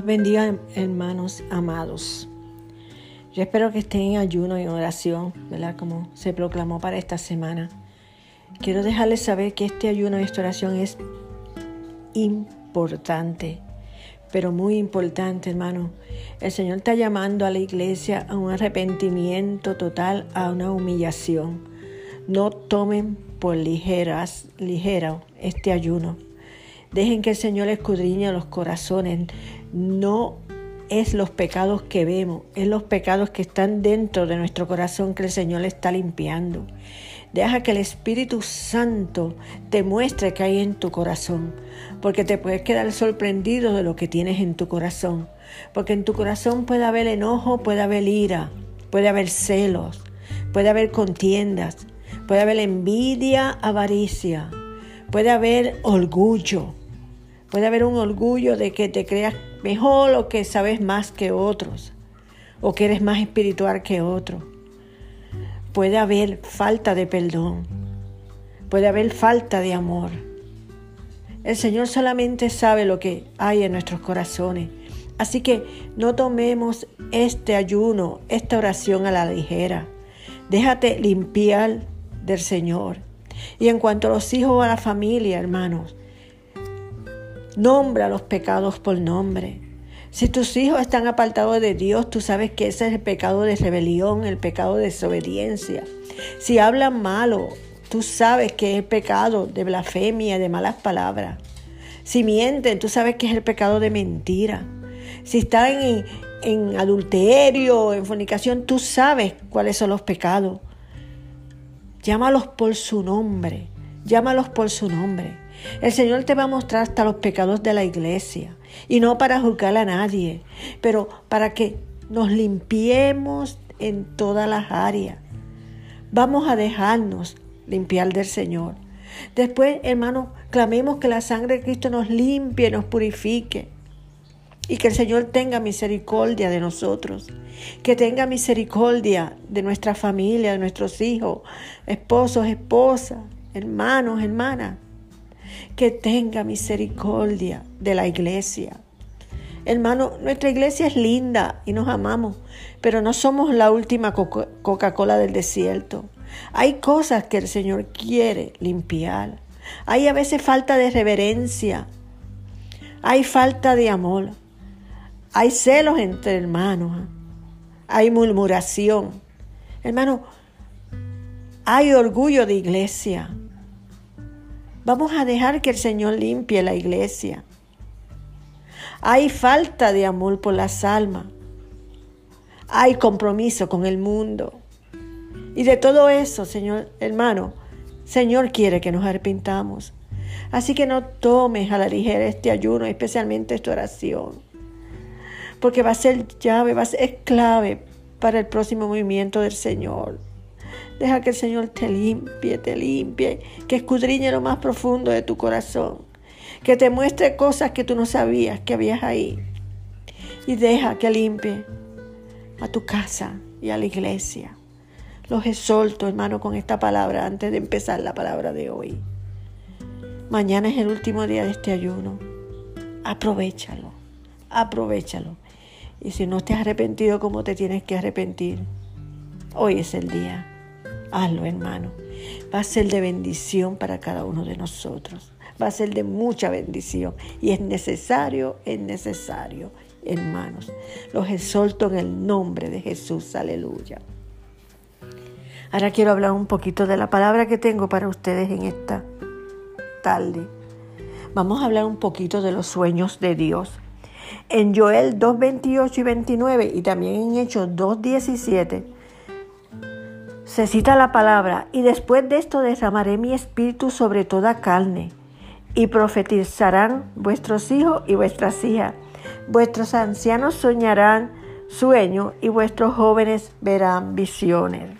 los bendiga, hermanos amados. Yo espero que estén en ayuno y en oración, ¿verdad? Como se proclamó para esta semana. Quiero dejarles saber que este ayuno y esta oración es importante, pero muy importante, hermano. El Señor está llamando a la iglesia a un arrepentimiento total, a una humillación. No tomen por ligeras, ligero este ayuno. Dejen que el Señor escudriñe los corazones. No es los pecados que vemos, es los pecados que están dentro de nuestro corazón que el Señor está limpiando. Deja que el Espíritu Santo te muestre que hay en tu corazón, porque te puedes quedar sorprendido de lo que tienes en tu corazón, porque en tu corazón puede haber enojo, puede haber ira, puede haber celos, puede haber contiendas, puede haber envidia, avaricia, puede haber orgullo, puede haber un orgullo de que te creas mejor o que sabes más que otros, o que eres más espiritual que otros puede haber falta de perdón, puede haber falta de amor. El Señor solamente sabe lo que hay en nuestros corazones. Así que no tomemos este ayuno, esta oración a la ligera. Déjate limpiar del Señor. Y en cuanto a los hijos o a la familia, hermanos, nombra los pecados por nombre. Si tus hijos están apartados de Dios, tú sabes que ese es el pecado de rebelión, el pecado de desobediencia. Si hablan malo, tú sabes que es el pecado de blasfemia, de malas palabras. Si mienten, tú sabes que es el pecado de mentira. Si están en, en adulterio, en fornicación, tú sabes cuáles son los pecados. Llámalos por su nombre. Llámalos por su nombre. El Señor te va a mostrar hasta los pecados de la iglesia. Y no para juzgar a nadie, pero para que nos limpiemos en todas las áreas. Vamos a dejarnos limpiar del Señor. Después, hermanos, clamemos que la sangre de Cristo nos limpie, nos purifique. Y que el Señor tenga misericordia de nosotros. Que tenga misericordia de nuestra familia, de nuestros hijos, esposos, esposas, hermanos, hermanas que tenga misericordia de la iglesia. Hermano, nuestra iglesia es linda y nos amamos, pero no somos la última Coca-Cola del desierto. Hay cosas que el Señor quiere limpiar. Hay a veces falta de reverencia. Hay falta de amor. Hay celos entre hermanos. Hay murmuración. Hermano, hay orgullo de iglesia. Vamos a dejar que el Señor limpie la iglesia. Hay falta de amor por las almas. Hay compromiso con el mundo. Y de todo eso, Señor, hermano, Señor quiere que nos arrepintamos. Así que no tomes a la ligera este ayuno, especialmente esta oración. Porque va a ser llave, va a ser clave para el próximo movimiento del Señor. Deja que el Señor te limpie, te limpie, que escudriñe lo más profundo de tu corazón, que te muestre cosas que tú no sabías que habías ahí. Y deja que limpie a tu casa y a la iglesia. Los exhorto, hermano, con esta palabra antes de empezar la palabra de hoy. Mañana es el último día de este ayuno. Aprovechalo, aprovechalo. Y si no te has arrepentido como te tienes que arrepentir, hoy es el día. Hazlo, hermano. Va a ser de bendición para cada uno de nosotros. Va a ser de mucha bendición. Y es necesario, es necesario, hermanos. Los exhorto en el nombre de Jesús. Aleluya. Ahora quiero hablar un poquito de la palabra que tengo para ustedes en esta tarde. Vamos a hablar un poquito de los sueños de Dios. En Joel 2, 28 y 29 y también en Hechos 2, 17 se cita la palabra, y después de esto derramaré mi espíritu sobre toda carne, y profetizarán vuestros hijos y vuestras hijas. Vuestros ancianos soñarán sueños y vuestros jóvenes verán visiones.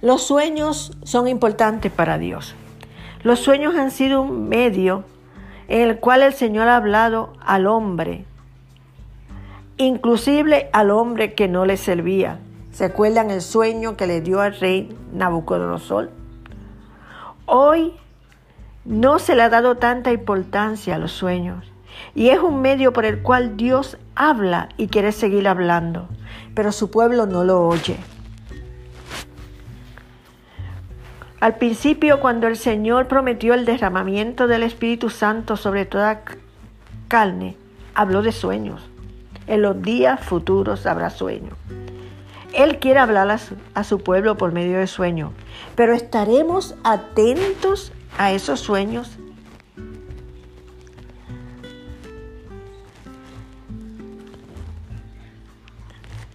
Los sueños son importantes para Dios. Los sueños han sido un medio en el cual el Señor ha hablado al hombre, inclusive al hombre que no le servía. ¿Se acuerdan el sueño que le dio al rey Nabucodonosor? Hoy no se le ha dado tanta importancia a los sueños Y es un medio por el cual Dios habla y quiere seguir hablando, pero su pueblo no lo oye. Al principio, cuando el Señor prometió el derramamiento del Espíritu Santo sobre toda carne, habló de sueños. En los días futuros habrá sueños. Él quiere hablar a su, pueblo por medio de sueños, pero ¿estaremos atentos a esos sueños?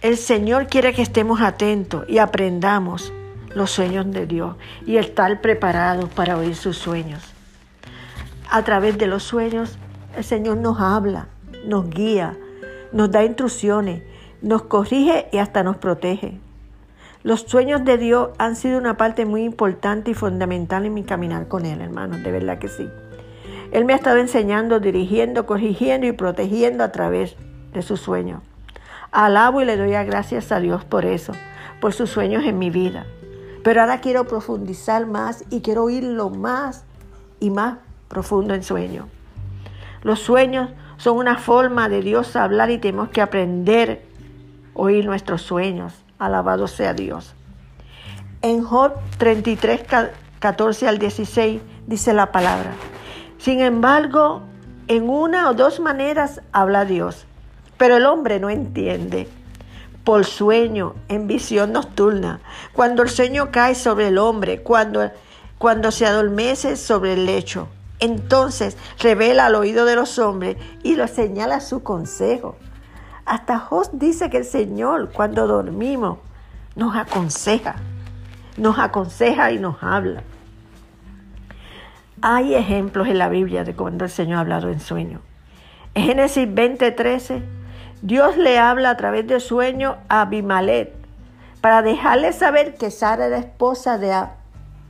El Señor quiere que estemos atentos y aprendamos los sueños de Dios y estar preparados para oír sus sueños. A través de los sueños, el Señor nos habla, nos guía, nos da instrucciones, nos corrige y hasta nos protege. Los sueños de Dios han sido una parte muy importante y fundamental en mi caminar con Él, hermanos, de verdad que sí. Él me ha estado enseñando, dirigiendo, corrigiendo y protegiendo a través de sus sueños. Alabo y le doy gracias a Dios por eso, por sus sueños en mi vida. Pero ahora quiero profundizar más y quiero oírlo más y más profundo en sueños. Los sueños son una forma de Dios hablar y tenemos que aprender oír nuestros sueños. Alabado sea Dios. En Job 33, 14 al 16 dice la palabra. Sin embargo, en una o dos maneras habla Dios pero el hombre no entiende. Por sueño, en visión nocturna, cuando el sueño cae sobre el hombre, cuando, cuando se adormece sobre el lecho. Entonces revela al oído de los hombres y lo señala su consejo. Hasta Jos dice que el Señor cuando dormimos nos aconseja, nos aconseja y nos habla. Hay ejemplos en la Biblia de cuando el Señor ha hablado en sueño. En Génesis 20:13 Dios le habla a través de sueño a Abimalet para dejarle saber que Sara era esposa de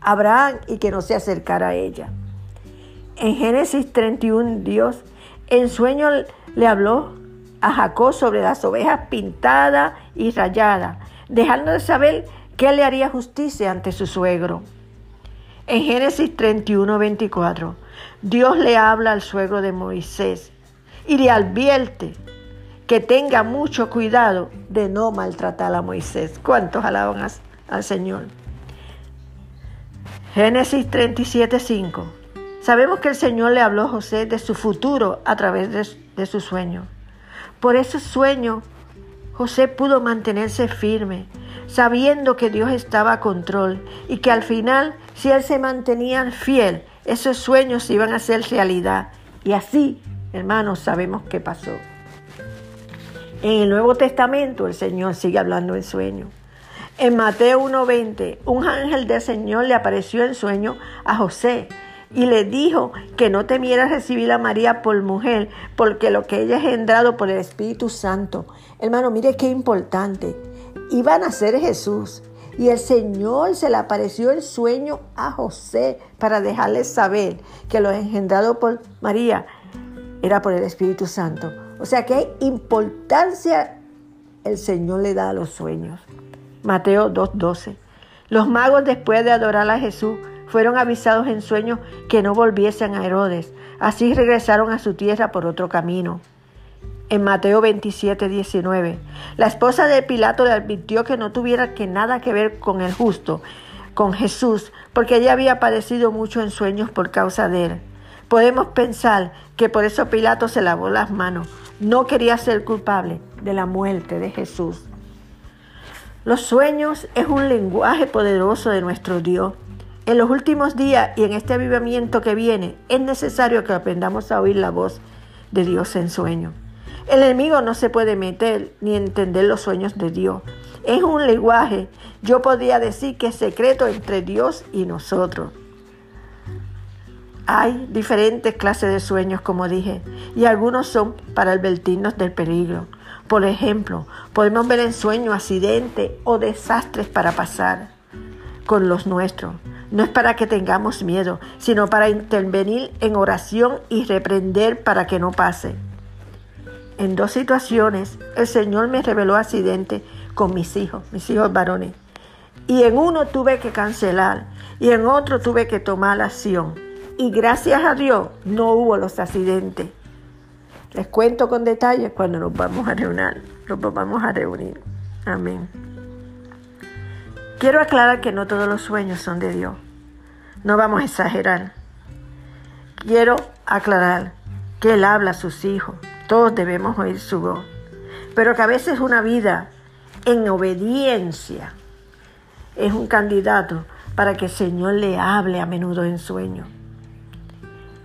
Abraham y que no se acercara a ella. En Génesis 31, Dios en sueño le habló a Jacob sobre las ovejas pintadas y rayadas, dejándole saber que le haría justicia ante su suegro. En Génesis 31, 24, Dios le habla al suegro de Moisés y le advierte que tenga mucho cuidado de no maltratar a Moisés. ¿Cuántos alaban al Señor? Génesis 37, 5. Sabemos que el Señor le habló a José de su futuro a través de, de su sueño. Por ese sueño, José pudo mantenerse firme, sabiendo que Dios estaba a control y que al final, si él se mantenía fiel, esos sueños iban a ser realidad. Y así, hermanos, sabemos qué pasó. En el Nuevo Testamento el Señor sigue hablando en sueño. En Mateo 1.20, un ángel del Señor le apareció en sueño a José y le dijo que no temiera recibir a María por mujer, porque lo que ella ha engendrado por el Espíritu Santo. Hermano, mire qué importante. Iba a nacer Jesús y el Señor se le apareció en sueño a José para dejarle saber que lo engendrado por María era por el Espíritu Santo. O sea que importancia el Señor le da a los sueños. Mateo 2.12. Los magos después de adorar a Jesús fueron avisados en sueños que no volviesen a Herodes. Así regresaron a su tierra por otro camino. En Mateo 27, 19, la esposa de Pilato le advirtió que no tuviera que nada que ver con el justo, con Jesús, porque ella había padecido mucho en sueños por causa de él. Podemos pensar que por eso Pilato se lavó las manos, no quería ser culpable de la muerte de Jesús. Los sueños es un lenguaje poderoso de nuestro Dios. En los últimos días y en este avivamiento que viene, es necesario que aprendamos a oír la voz de Dios en sueño. El enemigo no se puede meter ni entender los sueños de Dios. Es un lenguaje, yo podría decir que es secreto entre Dios y nosotros. Hay diferentes clases de sueños, como dije, y algunos son para advertirnos del peligro. Por ejemplo, podemos ver en sueños accidentes o desastres para pasar con los nuestros. No es para que tengamos miedo, sino para intervenir en oración y reprender para que no pase. En dos situaciones, el Señor me reveló accidentes con mis hijos, mis hijos varones. Y en uno tuve que cancelar y en otro tuve que tomar acción y gracias a Dios no hubo los accidentes. Les cuento con detalles cuando nos vamos a reunir. Nos vamos a reunir. Amén. Quiero aclarar que no todos los sueños son de Dios. No vamos a exagerar. Quiero aclarar que Él habla a sus hijos. Todos debemos oír su voz. Pero que a veces una vida en obediencia es un candidato para que el Señor le hable a menudo en sueño.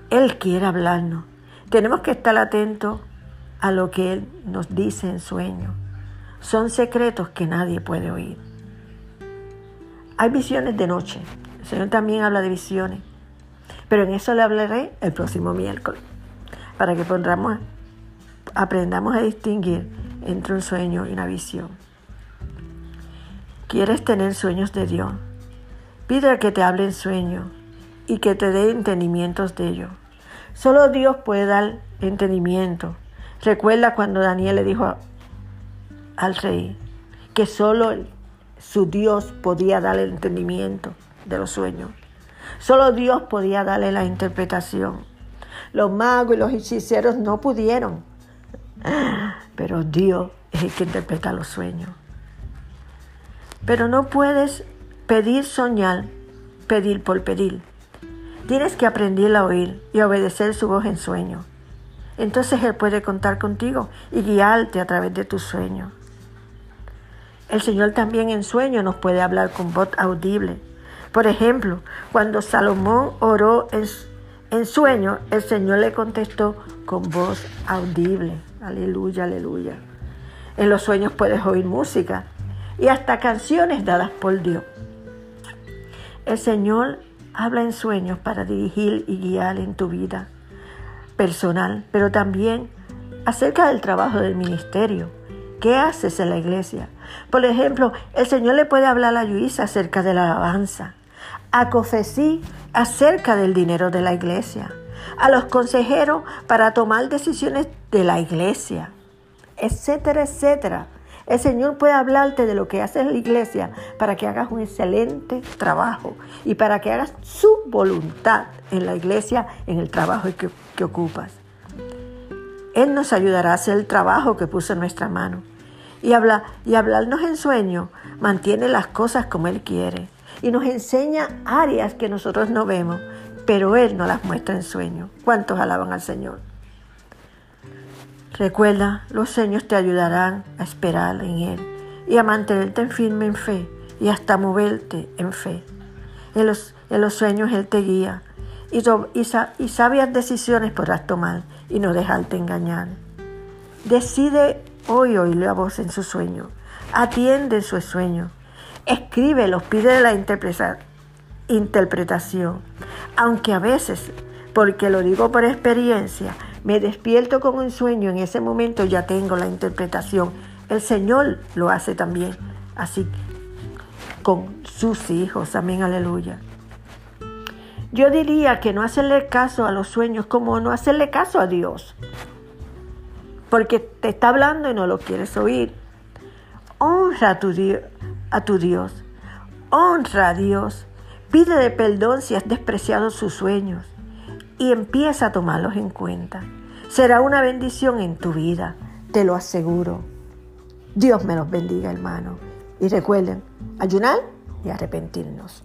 Él quiere hablarnos. Tenemos que estar atentos a lo que Él nos dice en sueño. Son secretos que nadie puede oír. Hay visiones de noche. El Señor también habla de visiones. Pero en eso le hablaré el próximo miércoles. Para que aprendamos a distinguir entre un sueño y una visión. ¿Quieres tener sueños de Dios? Pide que te hable en sueño y que te dé entendimientos de ello. Solo Dios puede dar entendimiento. Recuerda cuando Daniel le dijo al rey que solo su Dios podía darle el entendimiento de los sueños. Solo Dios podía darle la interpretación. Los magos y los hechiceros no pudieron. Pero Dios es el que interpreta los sueños. Pero no puedes pedir soñar, pedir por pedir. Tienes que aprender a oír y obedecer su voz en sueño. Entonces Él puede contar contigo y guiarte a través de tus sueños. El Señor también en sueño nos puede hablar con voz audible. Por ejemplo, cuando Salomón oró en, en sueño, el Señor le contestó con voz audible. Aleluya, aleluya. En los sueños puedes oír música y hasta canciones dadas por Dios. El Señor Habla en sueños para dirigir y guiar en tu vida personal, pero también acerca del trabajo del ministerio. ¿Qué haces en la iglesia? Por ejemplo, el Señor le puede hablar a Luisa acerca de la alabanza, a Cofesí acerca del dinero de la iglesia, a los consejeros para tomar decisiones de la iglesia, etcétera, etcétera. El Señor puede hablarte de lo que haces en la iglesia para que hagas un excelente trabajo y para que hagas su voluntad en la iglesia, en el trabajo que, que ocupas. Él nos ayudará a hacer el trabajo que puso en nuestra mano. Y, habla, y hablarnos en sueño mantiene las cosas como Él quiere y nos enseña áreas que nosotros no vemos, pero Él nos las muestra en sueño. ¿Cuántos alaban al Señor? Recuerda, los sueños te ayudarán a esperar en Él y a mantenerte firme en fe y hasta moverte en fe. En los, en los sueños Él te guía y, y sabias decisiones podrás tomar y no dejarte engañar. Decide hoy oírle a voz en su sueño. Atiende su sueño. Escríbelos, pide la interpretación. Aunque a veces, porque lo digo por experiencia, me despierto con un sueño, en ese momento ya tengo la interpretación. El Señor lo hace también, así con sus hijos. Amén, aleluya. Yo diría que no hacerle caso a los sueños como no hacerle caso a Dios. Porque te está hablando y no lo quieres oír. Honra a tu, a tu Dios. Honra a Dios. Pídele perdón si has despreciado sus sueños y empieza a tomarlos en cuenta. Será una bendición en tu vida, te lo aseguro. Dios me los bendiga, hermano. Y recuerden, ayunar y arrepentirnos.